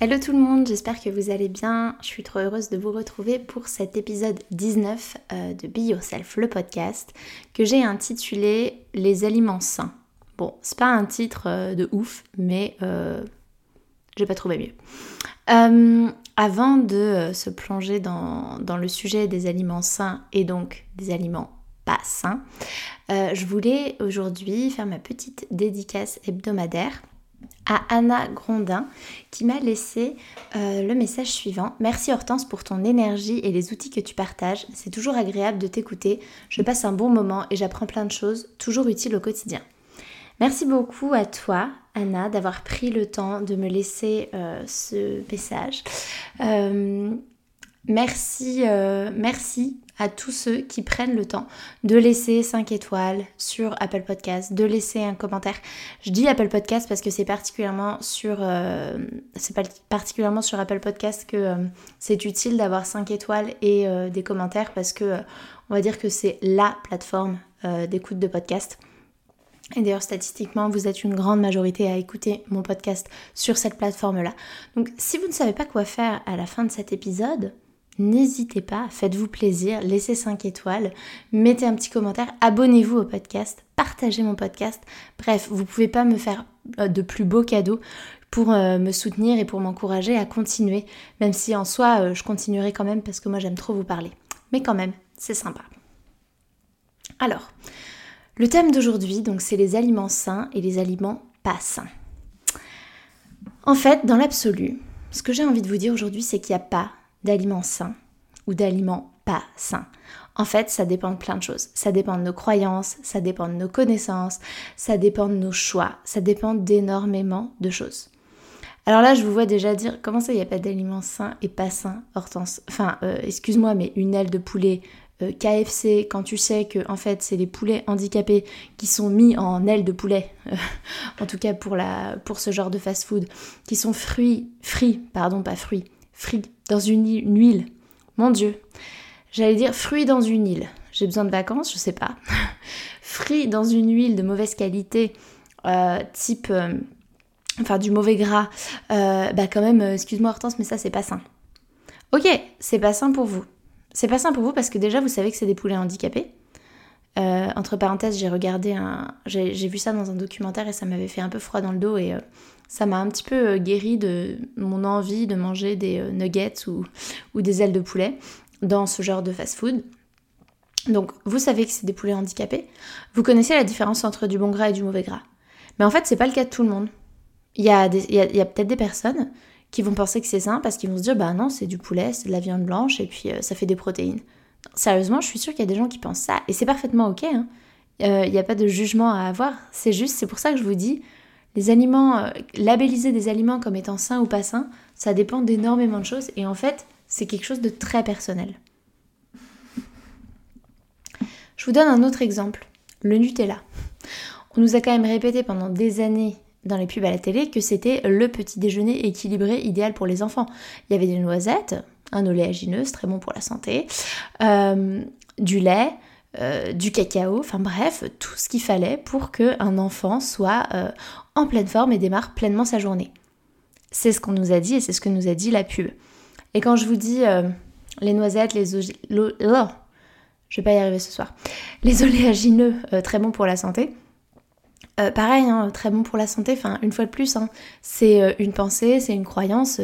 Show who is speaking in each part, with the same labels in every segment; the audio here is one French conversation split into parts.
Speaker 1: Hello tout le monde, j'espère que vous allez bien. Je suis trop heureuse de vous retrouver pour cet épisode 19 euh, de Be Yourself, le podcast, que j'ai intitulé Les aliments sains. Bon, c'est pas un titre euh, de ouf, mais euh, j'ai pas trouvé mieux. avant de se plonger dans, le sujet des aliments sains et donc des aliments pas sains, je voulais aujourd'hui faire ma petite dédicace hebdomadaire à Anna Grondin qui m'a laissé euh, le message suivant. Merci Hortense pour ton énergie et les outils que tu partages. C'est toujours agréable de t'écouter. Je passe un bon moment et j'apprends plein de choses, toujours utiles au quotidien. Merci beaucoup à toi, Anna, d'avoir pris le temps de me laisser euh, ce message. Euh, merci, merci à tous ceux qui prennent le temps de laisser 5 étoiles sur Apple Podcast, de laisser un commentaire. Je dis Apple Podcast parce que c'est particulièrement sur euh, particulièrement sur Apple Podcast que euh, c'est utile d'avoir 5 étoiles et euh, des commentaires parce que on va dire que c'est la plateforme d'écoute de podcast. Et d'ailleurs, statistiquement, vous êtes une grande majorité à écouter mon podcast sur cette plateforme-là. Donc, si vous ne savez pas quoi faire à la fin de cet épisode, N'hésitez pas, faites-vous plaisir, laissez 5 étoiles, mettez un petit commentaire, abonnez-vous au podcast, partagez mon podcast. Bref, vous pouvez pas me faire euh, de plus beaux cadeaux pour euh, me soutenir et pour m'encourager à continuer, même si en soi euh, je continuerai quand même parce que moi j'aime trop vous parler. Mais quand même, c'est sympa. Alors, le thème d'aujourd'hui, donc c'est les aliments sains et les aliments pas sains. En fait, dans l'absolu, ce que j'ai envie de vous dire aujourd'hui, c'est qu'il n'y a pas d'aliments sains ou d'aliments pas sains. En fait, ça dépend de plein de choses. Ça dépend de nos croyances, ça dépend de nos connaissances, ça dépend de nos choix, ça dépend d'énormément de choses. Alors là, je vous vois déjà dire comment ça, il n'y a pas d'aliments sains et pas sains, Hortense? Enfin, euh, excuse-moi, mais une aile de poulet euh, KFC, quand tu sais que en fait c'est les poulets handicapés qui sont mis en aile de poulet, euh, en tout cas pour, pour ce genre de fast-food, qui sont fruits, frits, pardon, pas fruits, frits dans une, huile. Mon Dieu. J'allais dire fruits dans une île. J'ai besoin de vacances, je sais pas. fruits dans une huile de mauvaise qualité, euh, type. Euh, enfin, du mauvais gras. Euh, bah, quand même, excuse-moi Hortense, mais ça, c'est pas sain. Ok, c'est pas sain pour vous. C'est pas sain pour vous parce que déjà, vous savez que c'est des poulets handicapés. entre parenthèses, j'ai regardé un. J'ai vu ça dans un documentaire et ça m'avait fait un peu froid dans le dos et ça m'a un petit peu euh, guéri de mon envie de manger des euh, nuggets ou, ou des ailes de poulet dans ce genre de fast-food. Donc vous savez que c'est des poulets handicapés. Vous connaissez la différence entre du bon gras et du mauvais gras. Mais en fait, c'est pas le cas de tout le monde. Il y a, a, peut-être des personnes qui vont penser que c'est sain parce qu'ils vont se dire bah non, c'est du poulet, c'est de la viande blanche et puis euh, ça fait des protéines. Sérieusement, je suis sûre qu'il y a des gens qui pensent ça et c'est parfaitement ok. Hein. Il n'y a pas de jugement à avoir. C'est juste, c'est pour ça que je vous dis, les aliments, euh, labelliser des aliments comme étant sains ou pas sains, ça dépend d'énormément de choses et en fait, c'est quelque chose de très personnel. Je vous donne un autre exemple, le Nutella. On nous a quand même répété pendant des années dans les pubs à la télé que c'était le petit déjeuner équilibré idéal pour les enfants. Il y avait des noisettes, un oléagineux, très bon pour la santé, euh, du lait, euh, du cacao, enfin bref, tout ce qu'il fallait pour qu'un enfant soit euh, en pleine forme et démarre pleinement sa journée. C'est ce qu'on nous a dit et c'est ce que nous a dit la pub. Et quand je vous dis euh, les noisettes, les oh, je vais pas y arriver ce soir, les oléagineux très bons pour la santé, pareil, hein, très bon pour la santé, enfin une fois de plus, hein, c'est une pensée, c'est une croyance,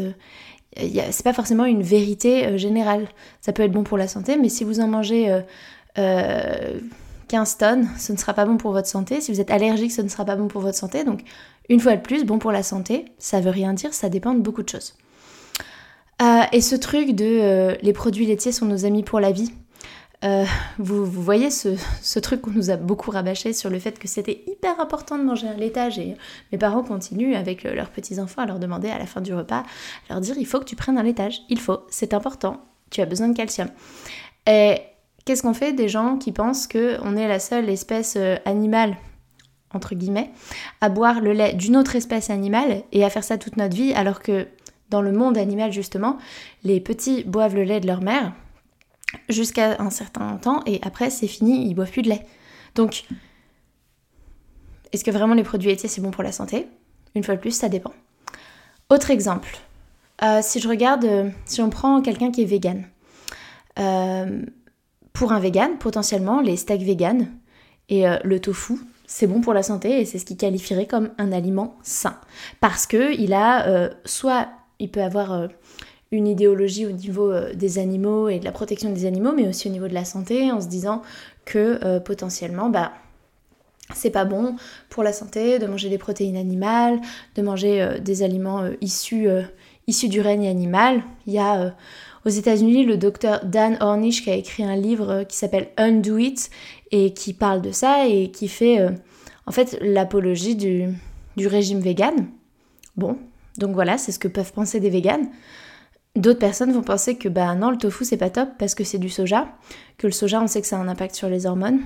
Speaker 1: c'est pas forcément une vérité générale. Ça peut être bon pour la santé, mais si vous en mangez 15 tonnes, ce ne sera pas bon pour votre santé. Si vous êtes allergique, ce ne sera pas bon pour votre santé. Donc une fois de plus, bon pour la santé, ça veut rien dire, ça dépend de beaucoup de choses. et ce truc de les produits laitiers sont nos amis pour la vie, euh, vous, voyez ce, truc qu'on nous a beaucoup rabâché sur le fait que c'était hyper important de manger un laitage et mes parents continuent avec leurs petits-enfants à leur demander à la fin du repas, leur dire il faut que tu prennes un laitage, il faut, c'est important, tu as besoin de calcium. Qu'est-ce qu'on fait des gens qui pensent qu'on est la seule espèce euh, animale entre guillemets, à boire le lait d'une autre espèce animale et à faire ça toute notre vie alors que dans le monde animal justement, les petits boivent le lait de leur mère, jusqu'à un certain temps et après c'est fini, ils boivent plus de lait. Donc, est-ce que vraiment les produits laitiers c'est bon pour la santé? Une fois de plus, ça dépend. Autre exemple, euh, si je regarde, euh, si on prend quelqu'un qui est vegan, pour un vegan, potentiellement les steaks vegan et le tofu, c'est bon pour la santé et c'est ce qui qualifierait comme un aliment sain. Parce que il a soit il peut avoir une idéologie au niveau euh, des animaux et de la protection des animaux, mais aussi au niveau de la santé, en se disant que euh, potentiellement, bah, c'est pas bon pour la santé de manger des protéines animales, de manger euh, des aliments issus, issus du règne animal. Il y a aux États-Unis le docteur Dan Ornish qui a écrit un livre qui s'appelle Undo It et qui parle de ça et qui fait en fait l'apologie du, du régime vegan. Bon, donc voilà, c'est ce que peuvent penser des véganes. D'autres personnes vont penser que bah non, le tofu c'est pas top parce que c'est du soja, que le soja on sait que ça a un impact sur les hormones,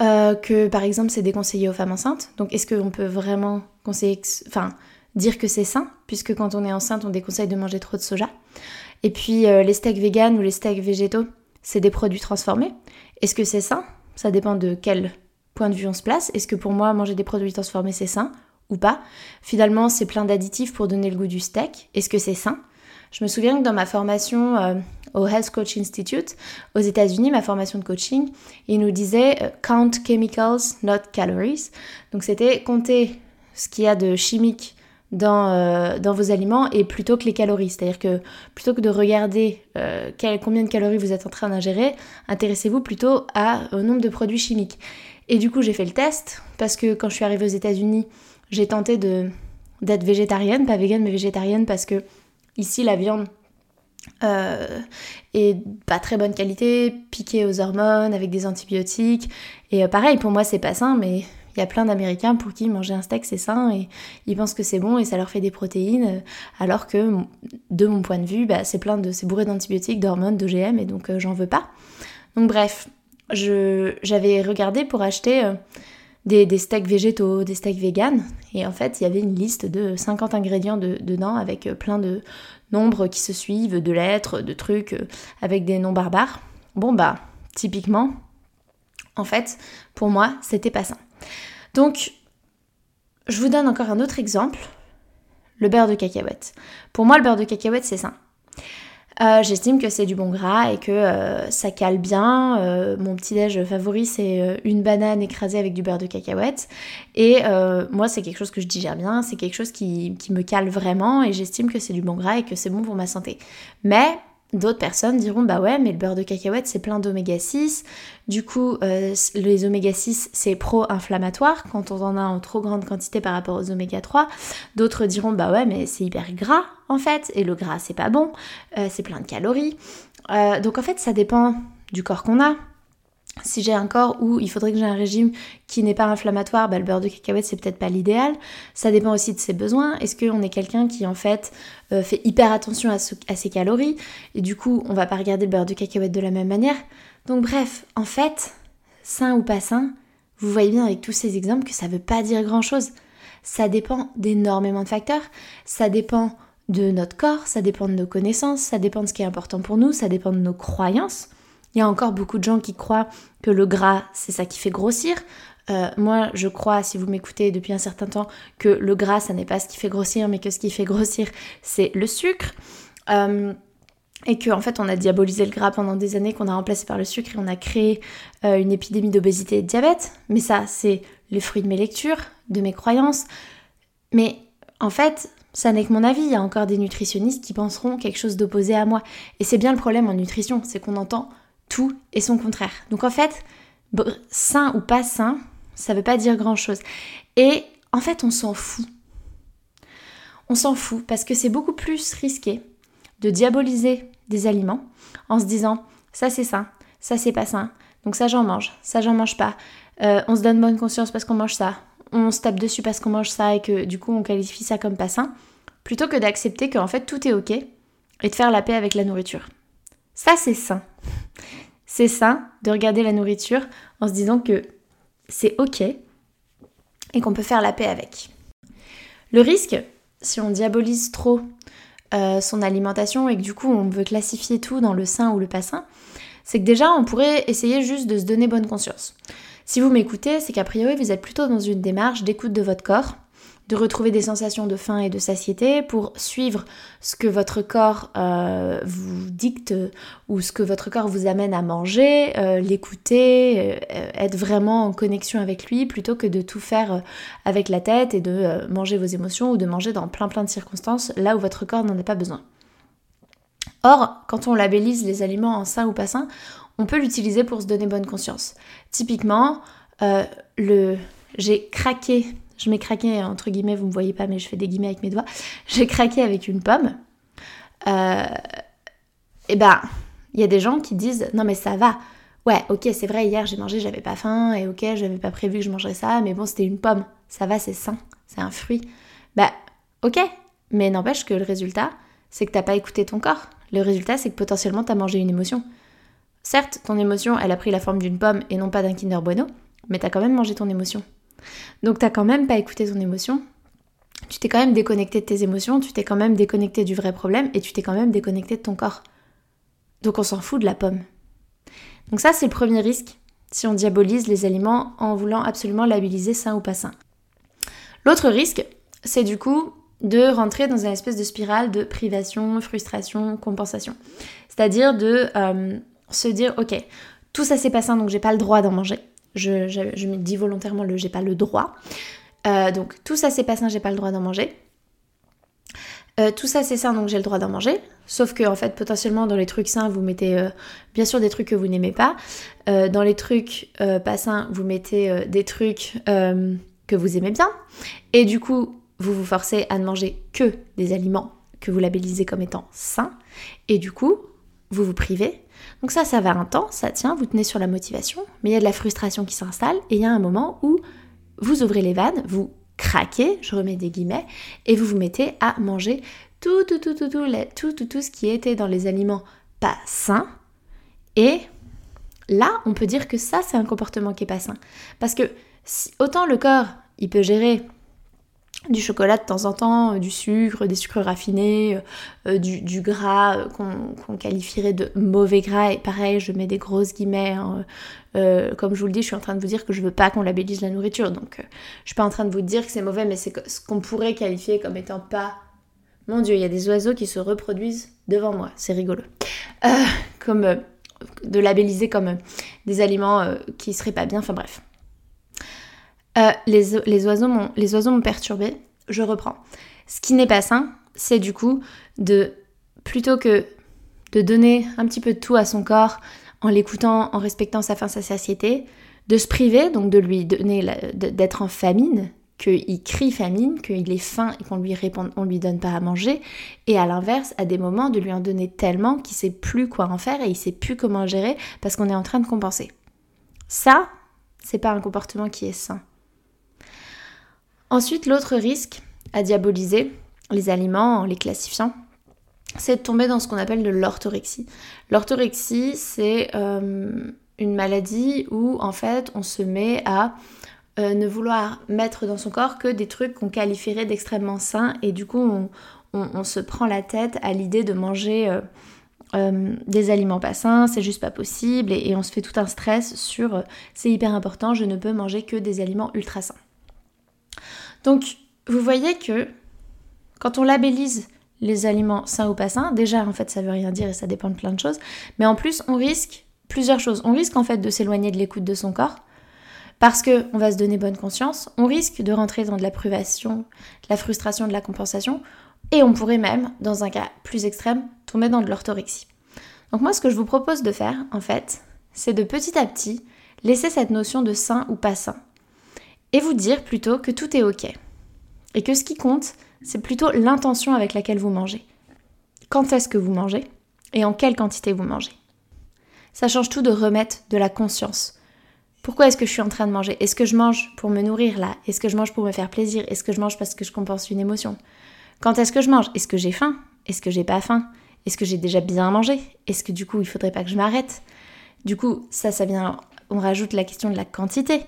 Speaker 1: euh, que par exemple c'est déconseillé aux femmes enceintes. Donc est-ce qu'on peut vraiment conseiller, enfin dire que c'est sain puisque quand on est enceinte on déconseille de manger trop de soja? Et puis euh, les steaks véganes ou les steaks végétaux, c'est des produits transformés. Est-ce que c'est sain? Ça dépend de quel point de vue on se place. Est-ce que pour moi manger des produits transformés c'est sain ou pas? Finalement c'est plein d'additifs pour donner le goût du steak. Est-ce que c'est sain? Je me souviens que dans ma formation euh, au Health Coach Institute aux États-Unis, ma formation de coaching, il nous disait euh, count chemicals, not calories. Donc c'était compter ce qu'il y a de chimique dans, euh, dans, vos aliments et plutôt que les calories. C'est-à-dire que plutôt que de regarder combien de calories vous êtes en train d'ingérer, intéressez-vous plutôt à, au nombre de produits chimiques. Et du coup, j'ai fait le test parce que quand je suis arrivée aux États-Unis, j'ai tenté de d'être végétarienne, pas végane mais végétarienne parce que Ici, la viande euh, est pas très bonne qualité, piquée aux hormones, avec des antibiotiques. Et euh, pareil, pour moi, c'est pas sain, mais il y a plein d'Américains pour qui manger un steak c'est sain et ils pensent que c'est bon et ça leur fait des protéines, euh, alors que de mon point de vue, bah, c'est plein de, c'est bourré d'antibiotiques, d'hormones, d'OGM et donc j'en veux pas. Donc bref, j'avais regardé pour acheter des, steaks végétaux, des steaks véganes. Et en fait, il y avait une liste de 50 ingrédients dedans avec euh, plein de nombres qui se suivent, de lettres, de trucs euh, avec des noms barbares. Bon bah, typiquement, en fait, pour moi, c'était pas ça. Donc, je vous donne encore un autre exemple, le beurre de cacahuète. Pour moi, le beurre de cacahuète, c'est ça. Euh, j'estime que c'est du bon gras et que euh, ça cale bien. Euh, mon petit déj favori c'est une banane écrasée avec du beurre de cacahuète. Et moi c'est quelque chose que je digère bien, c'est quelque chose qui, qui me cale vraiment et j'estime que c'est du bon gras et que c'est bon pour ma santé. Mais D'autres personnes diront bah ouais mais le beurre de cacahuète c'est plein d'oméga 6, du coup euh, les oméga 6 c'est pro-inflammatoire quand on en a en trop grande quantité par rapport aux oméga 3. D'autres diront bah ouais mais c'est hyper gras en fait et le gras c'est pas bon, euh, c'est plein de calories. Euh, donc en fait ça dépend du corps qu'on a, si j'ai un corps où il faudrait que j'ai un régime qui n'est pas inflammatoire, bah, le beurre de cacahuète c'est peut-être pas l'idéal. Ça dépend aussi de ses besoins. Est-ce qu'on est quelqu'un qui en fait euh, fait hyper attention à, ses calories et du coup on va pas regarder le beurre de cacahuète de la même manière? Donc bref, en fait, sain ou pas sain, vous voyez bien avec tous ces exemples que ça veut pas dire grand chose. Ça dépend d'énormément de facteurs. Ça dépend de notre corps, ça dépend de nos connaissances, ça dépend de ce qui est important pour nous, ça dépend de nos croyances. Il y a encore beaucoup de gens qui croient que le gras, c'est ça qui fait grossir. Euh, moi, je crois, si vous m'écoutez depuis un certain temps, que le gras, ça n'est pas ce qui fait grossir, mais que ce qui fait grossir, c'est le sucre. Euh, et qu'en en fait, on a diabolisé le gras pendant des années, qu'on a remplacé par le sucre et on a créé euh, une épidémie d'obésité et de diabète. Mais ça, c'est les fruits de mes lectures, de mes croyances. Mais en fait, ça n'est que mon avis. Il y a encore des nutritionnistes qui penseront quelque chose d'opposé à moi. Et c'est bien le problème en nutrition, c'est qu'on entend tout et son contraire. Donc en fait, sain ou pas sain, ça veut pas dire grand chose. Et en fait, on s'en fout. On s'en fout parce que c'est beaucoup plus risqué de diaboliser des aliments en se disant ça c'est sain, ça c'est pas sain, donc ça j'en mange, ça j'en mange pas. Euh, on se donne bonne conscience parce qu'on mange ça, on se tape dessus parce qu'on mange ça et que du coup on qualifie ça comme pas sain, plutôt que d'accepter qu'en fait tout est ok et de faire la paix avec la nourriture. Ça c'est sain. C'est sain de regarder la nourriture en se disant que c'est ok et qu'on peut faire la paix avec. Le risque, si on diabolise trop euh, son alimentation et que du coup on veut classifier tout dans le sain ou le pas sain, c'est que déjà on pourrait essayer juste de se donner bonne conscience. Si vous m'écoutez, c'est qu'a priori vous êtes plutôt dans une démarche d'écoute de votre corps de retrouver des sensations de faim et de satiété pour suivre ce que votre corps euh, vous dicte ou ce que votre corps vous amène à manger, euh, l'écouter, euh, être vraiment en connexion avec lui plutôt que de tout faire avec la tête et de manger vos émotions ou de manger dans plein plein de circonstances là où votre corps n'en a pas besoin. Or, quand on labellise les aliments en sains ou pas sains, on peut l'utiliser pour se donner bonne conscience. Typiquement, le j'ai craqué je m'ai craqué, entre guillemets, vous me voyez pas, mais je fais des guillemets avec mes doigts. J'ai craqué avec une pomme. Euh, et ben, il y a des gens qui disent non mais ça va. Ouais, ok, c'est vrai, hier j'ai mangé, j'avais pas faim, et ok, j'avais pas prévu que je mangerais ça, mais bon, c'était une pomme. Ça va, c'est sain, c'est un fruit. Bah, ok, mais n'empêche que le résultat, c'est que t'as pas écouté ton corps. Le résultat, c'est que potentiellement t'as mangé une émotion. Certes, ton émotion, elle a pris la forme d'une pomme et non pas d'un Kinder Bueno, mais t'as quand même mangé ton émotion. Donc t'as quand même pas écouté ton émotion. Tu t'es quand même déconnecté de tes émotions, tu t'es quand même déconnecté du vrai problème et tu t'es quand même déconnecté de ton corps. Donc on s'en fout de la pomme. Donc ça c'est le premier risque si on diabolise les aliments en voulant absolument labelliser sain ou pas sain. L'autre risque, c'est du coup de rentrer dans une espèce de spirale de privation, frustration, compensation. C'est-à-dire de euh, se dire, ok, tout ça c'est pas sain donc j'ai pas le droit d'en manger. Je, me dis volontairement le j'ai pas le droit. Euh, donc tout ça c'est pas sain, j'ai pas le droit d'en manger. Euh, tout ça c'est sain donc j'ai le droit d'en manger. Sauf que en fait potentiellement dans les trucs sains vous mettez euh, bien sûr des trucs que vous n'aimez pas. dans les trucs pas sains vous mettez des trucs que vous aimez bien. Et du coup vous vous forcez à ne manger que des aliments que vous labellisez comme étant sains. Et du coup vous vous privez donc ça, ça va un temps, ça tient, vous tenez sur la motivation, mais il y a de la frustration qui s'installe et il y a un moment où vous ouvrez les vannes, vous craquez, je remets des guillemets, et vous vous mettez à manger tout, tout, tout, tout, tout, tout, tout, tout ce qui était dans les aliments pas sains. Et là, on peut dire que ça, c'est un comportement qui est pas sain. Parce que autant le corps, il peut gérer du chocolat de temps en temps, euh, du sucre, des sucres raffinés, euh, euh, du, gras qu'on qualifierait de mauvais gras. Et pareil, je mets des grosses guillemets. Hein, comme je vous le dis, je suis en train de vous dire que je veux pas qu'on labellise la nourriture. Donc je suis pas en train de vous dire que c'est mauvais, mais c'est ce qu'on pourrait qualifier comme étant pas... Mon Dieu, il y a des oiseaux qui se reproduisent devant moi. C'est rigolo. comme de labelliser comme des aliments qui seraient pas bien. Enfin bref. Euh, les, oiseaux m'ont perturbé, je reprends. Ce qui n'est pas sain, c'est du coup de, plutôt que de donner un petit peu de tout à son corps en l'écoutant, en respectant sa faim, sa satiété, de se priver, donc de lui donner, d'être en famine, qu'il crie famine, qu'il est faim et qu'on lui on lui donne pas à manger, et à l'inverse, à des moments, de lui en donner tellement qu'il sait plus quoi en faire et il sait plus comment gérer parce qu'on est en train de compenser. Ça, c'est pas un comportement qui est sain. Ensuite, l'autre risque à diaboliser les aliments en les classifiant, c'est de tomber dans ce qu'on appelle de l'orthorexie. L'orthorexie, c'est euh, une maladie où en fait on se met à euh, ne vouloir mettre dans son corps que des trucs qu'on qualifierait d'extrêmement sains et du coup on, se prend la tête à l'idée de manger euh, des aliments pas sains, c'est juste pas possible et on se fait tout un stress sur c'est hyper important, je ne peux manger que des aliments ultra sains. Donc, vous voyez que quand on labellise les aliments sains ou pas sains, déjà en fait ça veut rien dire et ça dépend de plein de choses, mais en plus on risque plusieurs choses. On risque en fait de s'éloigner de l'écoute de son corps, parce qu'on va se donner bonne conscience, on risque de rentrer dans de la privation, de la frustration, de la compensation, et on pourrait même, dans un cas plus extrême, tomber dans de l'orthorexie. Donc moi, ce que je vous propose de faire, en fait, c'est de petit à petit laisser cette notion de sain ou pas sain, et vous dire plutôt que tout est ok, et que ce qui compte, c'est plutôt l'intention avec laquelle vous mangez. Quand est-ce que vous mangez, et en quelle quantité vous mangez. Ça change tout de remettre de la conscience. Pourquoi est-ce que je suis en train de manger? Est-ce que je mange pour me nourrir là? Est-ce que je mange pour me faire plaisir? Est-ce que je mange parce que je compense une émotion? Quand est-ce que je mange? Est-ce que j'ai faim? Est-ce que j'ai pas faim? Est-ce que j'ai déjà bien mangé? Est-ce que du coup il faudrait pas que je m'arrête? Du coup, ça, ça vient. On rajoute la question de la quantité.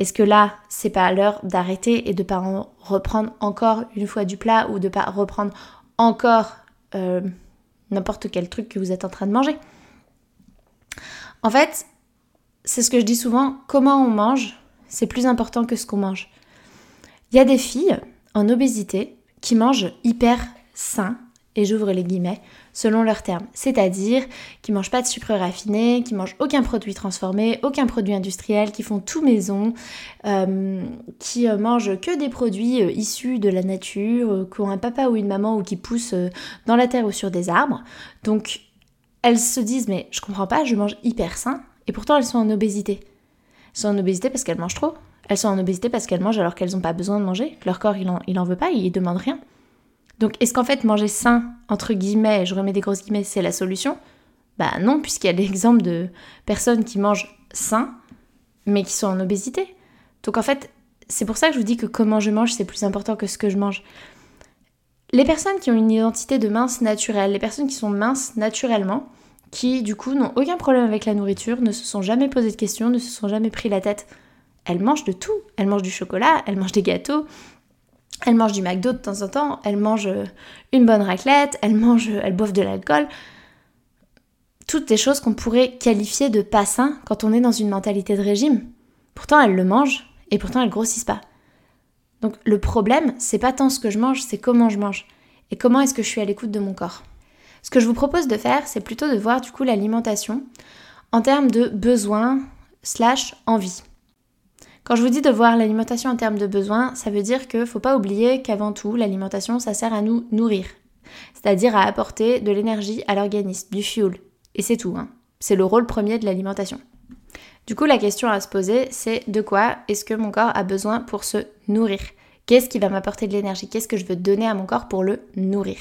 Speaker 1: Est-ce que là, c'est pas l'heure d'arrêter et de pas en reprendre encore une fois du plat ou de pas reprendre encore euh, n'importe quel truc que vous êtes en train de manger? En fait, c'est ce que je dis souvent, comment on mange, c'est plus important que ce qu'on mange. Il y a des filles en obésité qui mangent hyper sain, j'ouvre les guillemets, selon leurs termes. C'est-à-dire qui mangent pas de sucre raffiné, qui mangent aucun produit transformé, aucun produit industriel, qui font tout maison, euh, qui euh, mangent que des produits euh, issus de la nature, qui ont un papa ou une maman ou qui poussent dans la terre ou sur des arbres. Donc elles se disent mais je comprends pas, je mange hyper sain. Et pourtant, elles sont en obésité. Elles sont en obésité parce qu'elles mangent trop. Elles sont en obésité parce qu'elles mangent alors qu'elles n'ont pas besoin de manger. Leur corps, il en, il en veut pas, il demande rien. Donc, est-ce qu'en fait, manger sain, entre guillemets, je remets des grosses guillemets, c'est la solution? Bah non, puisqu'il y a l'exemple de personnes qui mangent sain, mais qui sont en obésité. Donc, en fait, c'est pour ça que je vous dis que comment je mange, c'est plus important que ce que je mange. Les personnes qui ont une identité de mince naturelle, les personnes qui sont minces naturellement, qui du coup n'ont aucun problème avec la nourriture, ne se sont jamais posé de questions, ne se sont jamais pris la tête. Elles mangent de tout. Elles mangent du chocolat, elles mangent des gâteaux, elles mangent du McDo de temps en temps, elles mangent euh, une bonne raclette, elles mangent, elles boivent de l'alcool. Toutes des choses qu'on pourrait qualifier de pas sain quand on est dans une mentalité de régime. Pourtant elles le mangent et pourtant elles grossissent pas. Donc le problème, c'est pas tant ce que je mange, c'est comment je mange et comment est-ce que je suis à l'écoute de mon corps. Ce que je vous propose de faire, c'est plutôt de voir du coup l'alimentation en termes de besoins slash envie. Quand je vous dis de voir l'alimentation en termes de besoins, ça veut dire qu'il ne faut pas oublier qu'avant tout, l'alimentation, ça sert à nous nourrir. C'est-à-dire à apporter de l'énergie à l'organisme, du fuel. Et c'est tout. Hein. C'est le rôle premier de l'alimentation. Du coup, la question à se poser, c'est de quoi est-ce que mon corps a besoin pour se nourrir? Qu'est-ce qui va m'apporter de l'énergie? Qu'est-ce que je veux donner à mon corps pour le nourrir?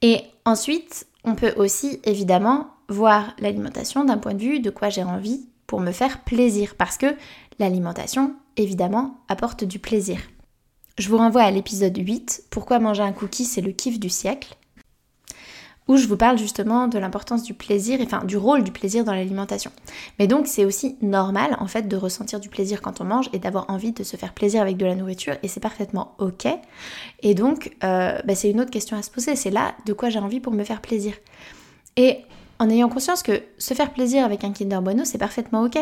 Speaker 1: Et ensuite, on peut aussi évidemment voir l'alimentation d'un point de vue de quoi j'ai envie pour me faire plaisir. Parce que l'alimentation, évidemment, apporte du plaisir. Je vous renvoie à l'épisode 8, Pourquoi manger un cookie, c'est le kiff du siècle où je vous parle justement de l'importance du plaisir, enfin du rôle du plaisir dans l'alimentation. Mais donc c'est aussi normal en fait de ressentir du plaisir quand on mange et d'avoir envie de se faire plaisir avec de la nourriture et c'est parfaitement ok. Et donc euh, bah, c'est une autre question à se poser, c'est là de quoi j'ai envie pour me faire plaisir. Et en ayant conscience que se faire plaisir avec un Kinder Bueno c'est parfaitement ok.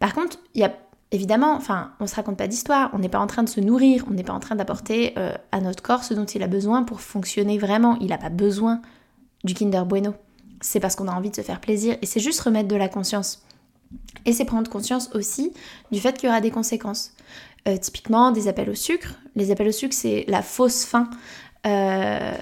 Speaker 1: Par contre, il y a évidemment, enfin, on se raconte pas d'histoire, on n'est pas en train de se nourrir, on n'est pas en train d'apporter euh, à notre corps ce dont il a besoin pour fonctionner vraiment. Il n'a pas besoin du Kinder Bueno. C'est parce qu'on a envie de se faire plaisir et c'est juste remettre de la conscience. Et c'est prendre conscience aussi du fait qu'il y aura des conséquences. Euh, typiquement des appels au sucre. Les appels au sucre, c'est la fausse faim. Euh,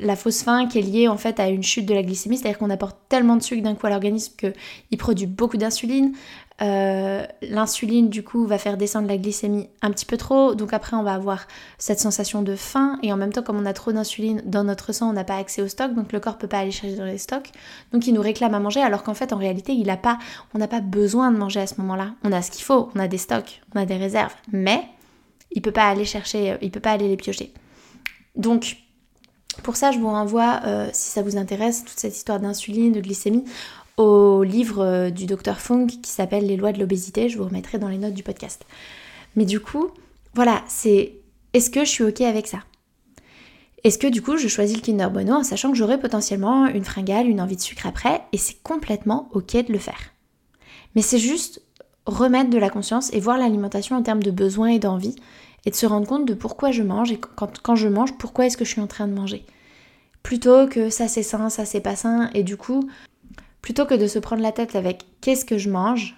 Speaker 1: la fausse faim qui est liée en fait à une chute de la glycémie, c'est-à-dire qu'on apporte tellement de sucre d'un coup à l'organisme qu'il produit beaucoup d'insuline. Euh, l'insuline du coup va faire descendre la glycémie un petit peu trop, donc après on va avoir cette sensation de faim. Et en même temps comme on a trop d'insuline dans notre sang, on n'a pas accès au stock, donc le corps peut pas aller chercher dans les stocks, donc il nous réclame à manger alors qu'en fait en réalité il a pas, on n'a pas besoin de manger à ce moment-là. On a ce qu'il faut, on a des stocks, on a des réserves, mais il peut pas aller chercher, il peut pas aller les piocher. Donc pour ça, je vous renvoie, euh, si ça vous intéresse, toute cette histoire d'insuline, de glycémie, au livre euh, du docteur Fung qui s'appelle Les lois de l'obésité. Je vous remettrai dans les notes du podcast. Mais du coup, voilà, c'est est-ce que je suis ok avec ça? Est-ce que du coup je choisis le Kinder Bueno en sachant que j'aurai potentiellement une fringale, une envie de sucre après et c'est complètement ok de le faire? Mais c'est juste remettre de la conscience et voir l'alimentation en termes de besoins et d'envie et de se rendre compte de pourquoi je mange et quand, je mange, pourquoi est-ce que je suis en train de manger. Plutôt que ça c'est sain, ça c'est pas sain et du coup plutôt que de se prendre la tête avec qu'est-ce que je mange,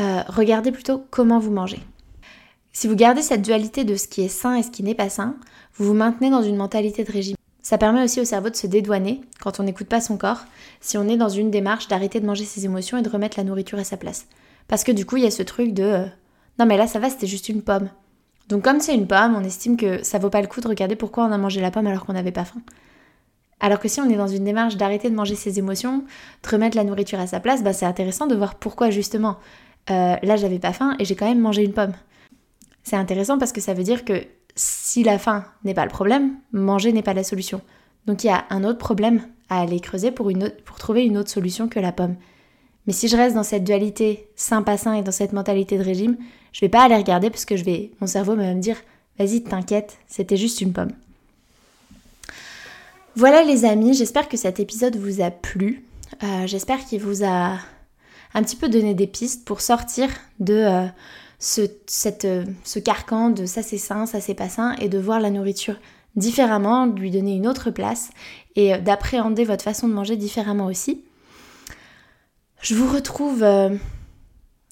Speaker 1: euh, regardez plutôt comment vous mangez. Si vous gardez cette dualité de ce qui est sain et ce qui n'est pas sain, vous vous maintenez dans une mentalité de régime. Ça permet aussi au cerveau de se dédouaner quand on n'écoute pas son corps, si on est dans une démarche d'arrêter de manger ses émotions et de remettre la nourriture à sa place. Parce que du coup, il y a ce truc de euh, non mais là ça va, c'était juste une pomme. Donc comme c'est une pomme, on estime que ça vaut pas le coup de regarder pourquoi on a mangé la pomme alors qu'on n'avait pas faim. Alors que si on est dans une démarche d'arrêter de manger ses émotions, de remettre la nourriture à sa place, bah c'est intéressant de voir pourquoi justement. Euh, là j'avais pas faim et j'ai quand même mangé une pomme. C'est intéressant parce que ça veut dire que si la faim n'est pas le problème, manger n'est pas la solution. Donc il y a un autre problème à aller creuser pour, trouver une autre solution que la pomme. Mais si je reste dans cette dualité sain pas sain et dans cette mentalité de régime, je vais pas aller regarder parce que je vais, mon cerveau va me dire vas-y t'inquiète, c'était juste une pomme. Voilà les amis, j'espère que cet épisode vous a plu. Euh, j'espère qu'il vous a un petit peu donné des pistes pour sortir de euh, ce, euh, ce carcan de ça c'est sain, ça c'est pas sain, et de voir la nourriture différemment, de lui donner une autre place, et d'appréhender votre façon de manger différemment aussi. Je vous retrouve... Euh,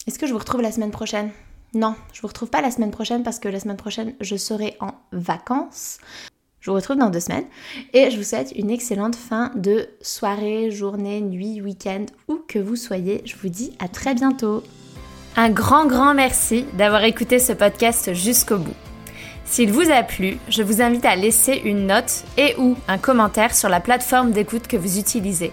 Speaker 1: est-ce que je vous retrouve la semaine prochaine? Non, je vous retrouve pas la semaine prochaine parce que la semaine prochaine, je serai en vacances. Je vous retrouve dans deux semaines et je vous souhaite une excellente fin de soirée, journée, nuit, week-end, où que vous soyez. Je vous dis à très bientôt. Un grand grand merci d'avoir écouté ce podcast jusqu'au bout. S'il vous a plu, je vous invite à laisser une note et ou un commentaire sur la plateforme d'écoute que vous utilisez.